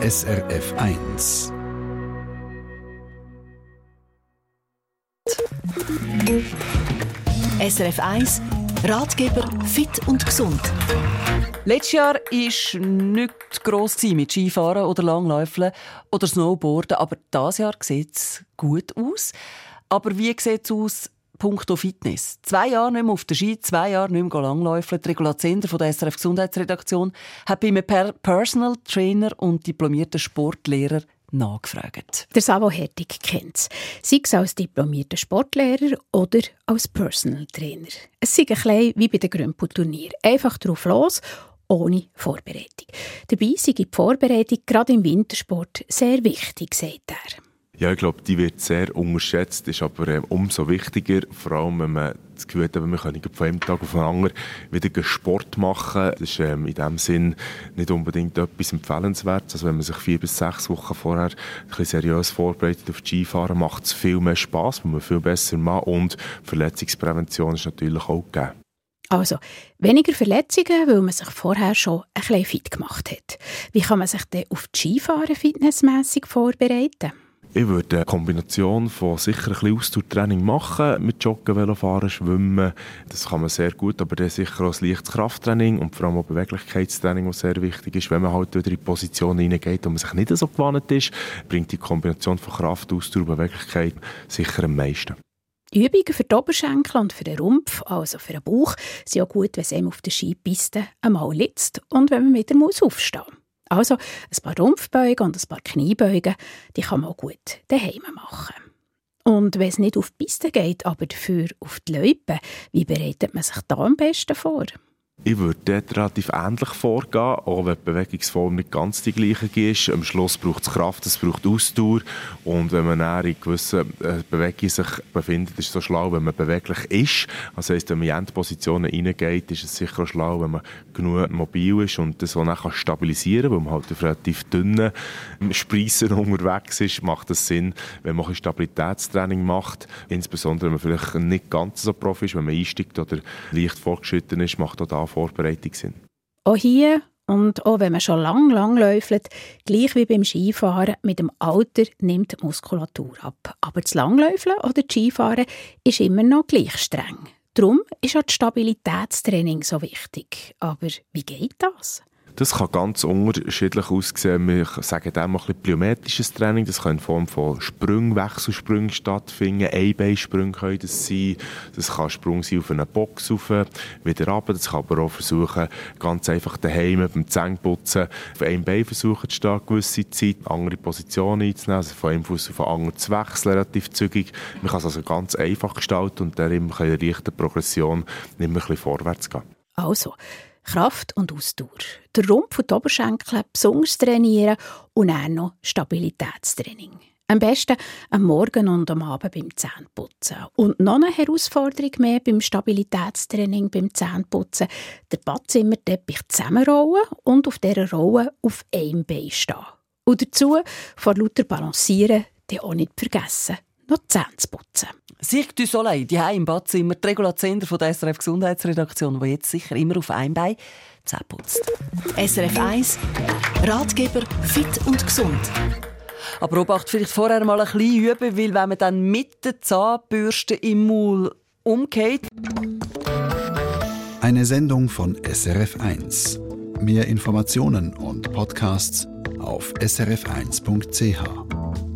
SRF 1. SRF 1 Ratgeber fit und gesund. Letztes Jahr war nicht gross mit Skifahren oder Langläufeln oder Snowboarden, aber dieses Jahr sieht es gut aus. Aber wie sieht es aus punkto Fitness? Zwei Jahre nicht mehr auf der Ski, zwei Jahre nicht mehr langläufeln. Die Regula Zender von der SRF Gesundheitsredaktion hat bei einem Personal Trainer und diplomierten Sportlehrer nachgefragt. Der Savo Hertig kennt es. Sei es als diplomierter Sportlehrer oder als Personal Trainer. Es ist ein bisschen wie bei den Grümpel-Turnier. Einfach drauf los, ohne Vorbereitung. Dabei sei die Vorbereitung gerade im Wintersport sehr wichtig, sagt er. Ja, ich glaube, die wird sehr unterschätzt, ist aber äh, umso wichtiger, vor allem wenn man das Gefühl hat, wir können von einem Tag auf den anderen wieder Sport machen. Das ist ähm, in dem Sinn nicht unbedingt etwas empfehlenswertes. Also wenn man sich vier bis sechs Wochen vorher ein bisschen seriös vorbereitet auf Skifahren, macht es viel mehr Spass, weil man viel besser macht und Verletzungsprävention ist natürlich auch gegeben. Also, weniger Verletzungen, weil man sich vorher schon ein bisschen fit gemacht hat. Wie kann man sich denn auf Skifahren fitnessmässig vorbereiten? Ich würde eine Kombination von sicher ein bisschen Ausdauertraining machen, mit Joggen, Velofahren, Schwimmen. Das kann man sehr gut, aber dann sicher auch ein leichtes Krafttraining und vor allem auch Beweglichkeitstraining, was sehr wichtig ist. Wenn man halt wieder in Positionen hineingeht, wo man sich nicht so gewohnt ist, bringt die Kombination von Kraft, Ausdauer und Beweglichkeit sicher am meisten. Übungen für die Oberschenkel und für den Rumpf, also für den Bauch, sind auch gut, wenn es einem auf der Skipiste einmal litzt und wenn man wieder aufstehen muss. Also ein paar Rumpfbeugen und ein paar Kniebeugen, die kann man auch gut daheim machen. Und wenn es nicht auf die Piste geht, aber dafür auf die Loipe, wie bereitet man sich da am besten vor? Ich würde dort relativ ähnlich vorgehen, auch wenn die Bewegungsform nicht ganz die gleiche ist. Am Schluss braucht es Kraft, es braucht Ausdauer. Und wenn man in gewissen äh, Bewegungen sich befindet, ist es so schlau, wenn man beweglich ist. Das heisst, wenn man in Endpositionen reingeht, ist es sicher auch schlau, wenn man genug mobil ist und das auch dann stabilisieren kann, weil man halt auf relativ dünnen Spreissen unterwegs ist, macht es Sinn, wenn man ein Stabilitätstraining macht. Insbesondere, wenn man vielleicht nicht ganz so Profi ist, wenn man einsteigt oder leicht fortgeschritten ist, macht auch da Vorbereitung sind. Auch hier und auch wenn man schon lang, lang läuft, gleich wie beim Skifahren, mit dem Alter nimmt die Muskulatur ab. Aber das Langläufeln oder das Skifahren ist immer noch gleich streng. Darum ist auch das Stabilitätstraining so wichtig. Aber wie geht das? Das kann ganz unterschiedlich aussehen. Wir sagen dem mal ein bisschen plyometrisches Training. Das kann in Form von Sprüngen, Wechselsprüngen stattfinden. Einbeinsprünge können das sein. Das kann Sprung sein auf eine Box rauf, wieder runter. Das kann aber auch versuchen, ganz einfach daheim beim Zähneputzen auf einem Bein versuchen zu stehen, gewisse Zeit, andere Positionen einzunehmen, also von einem Fuß auf den anderen zu wechseln, relativ zügig. Man kann es also ganz einfach gestalten und dann in der leichten Progression immer ein bisschen vorwärts gehen. Also, Kraft und Ausdauer. Der Rumpf und die Oberschenkel besonders trainieren und auch noch Stabilitätstraining. Am besten am Morgen und am Abend beim Zähneputzen. Und noch eine Herausforderung mehr beim Stabilitätstraining, beim Zähneputzen, der Badzimmerteppich zusammenrollen und auf dieser Rolle auf einem Bein stehen. Und dazu vor lauter Balancieren die auch nicht vergessen, noch die Zähne zu putzen. Cirque du Soleil, die im Badzimmer, die Regula Zender von der SRF Gesundheitsredaktion, die jetzt sicher immer auf einem Bein Zähne putzt. SRF 1 Ratgeber fit und gesund. Aber Obacht, vielleicht vorher mal ein bisschen üben, weil wenn man dann mit der Zahnbürste im Maul umgeht. Eine Sendung von SRF 1. Mehr Informationen und Podcasts auf srf1.ch.